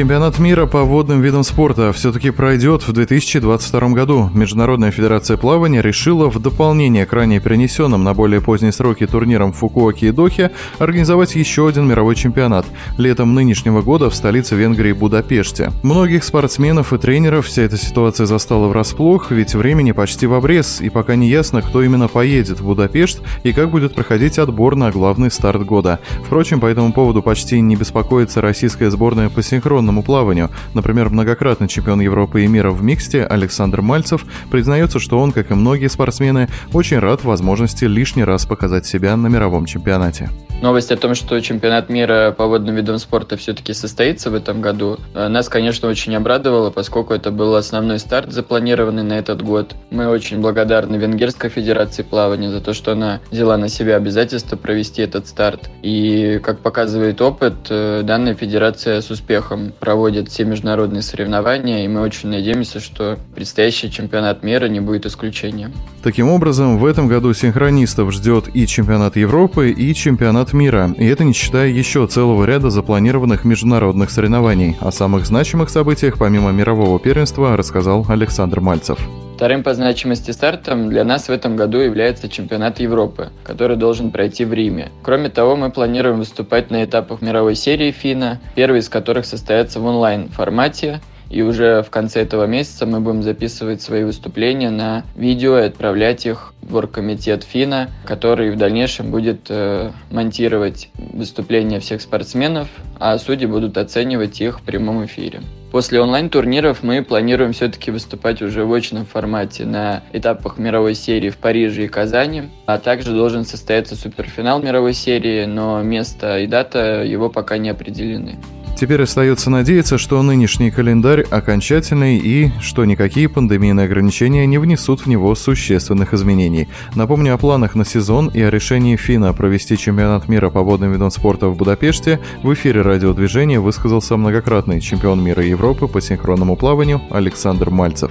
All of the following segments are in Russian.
Чемпионат мира по водным видам спорта все-таки пройдет в 2022 году. Международная федерация плавания решила в дополнение к ранее перенесенным на более поздние сроки турнирам в Фукуоке и Дохе организовать еще один мировой чемпионат летом нынешнего года в столице Венгрии Будапеште. Многих спортсменов и тренеров вся эта ситуация застала врасплох, ведь времени почти в обрез, и пока не ясно, кто именно поедет в Будапешт и как будет проходить отбор на главный старт года. Впрочем, по этому поводу почти не беспокоится российская сборная по синхронному синхронному плаванию. Например, многократный чемпион Европы и мира в миксте Александр Мальцев признается, что он, как и многие спортсмены, очень рад возможности лишний раз показать себя на мировом чемпионате. Новость о том, что чемпионат мира по водным видам спорта все-таки состоится в этом году, э, нас, конечно, очень обрадовало, поскольку это был основной старт, запланированный на этот год. Мы очень благодарны Венгерской Федерации плавания за то, что она взяла на себя обязательство провести этот старт. И, как показывает опыт, э, данная федерация с успехом проводит все международные соревнования, и мы очень надеемся, что предстоящий чемпионат мира не будет исключением. Таким образом, в этом году синхронистов ждет и чемпионат Европы, и чемпионат мира, и это не считая еще целого ряда запланированных международных соревнований. О самых значимых событиях помимо мирового первенства рассказал Александр Мальцев. Вторым по значимости стартом для нас в этом году является чемпионат Европы, который должен пройти в Риме. Кроме того, мы планируем выступать на этапах мировой серии ФИНА, первый из которых состоится в онлайн-формате, и уже в конце этого месяца мы будем записывать свои выступления на видео и отправлять их в оргкомитет ФИНА, который в дальнейшем будет э, монтировать выступления всех спортсменов, а судьи будут оценивать их в прямом эфире. После онлайн-турниров мы планируем все-таки выступать уже в очном формате на этапах мировой серии в Париже и Казани, а также должен состояться суперфинал мировой серии, но место и дата его пока не определены. Теперь остается надеяться, что нынешний календарь окончательный и что никакие пандемийные ограничения не внесут в него существенных изменений. Напомню о планах на сезон и о решении ФИНА провести чемпионат мира по водным видам спорта в Будапеште в эфире радиодвижения высказался многократный чемпион мира Европы по синхронному плаванию Александр Мальцев.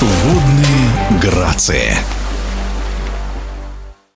Водные грации.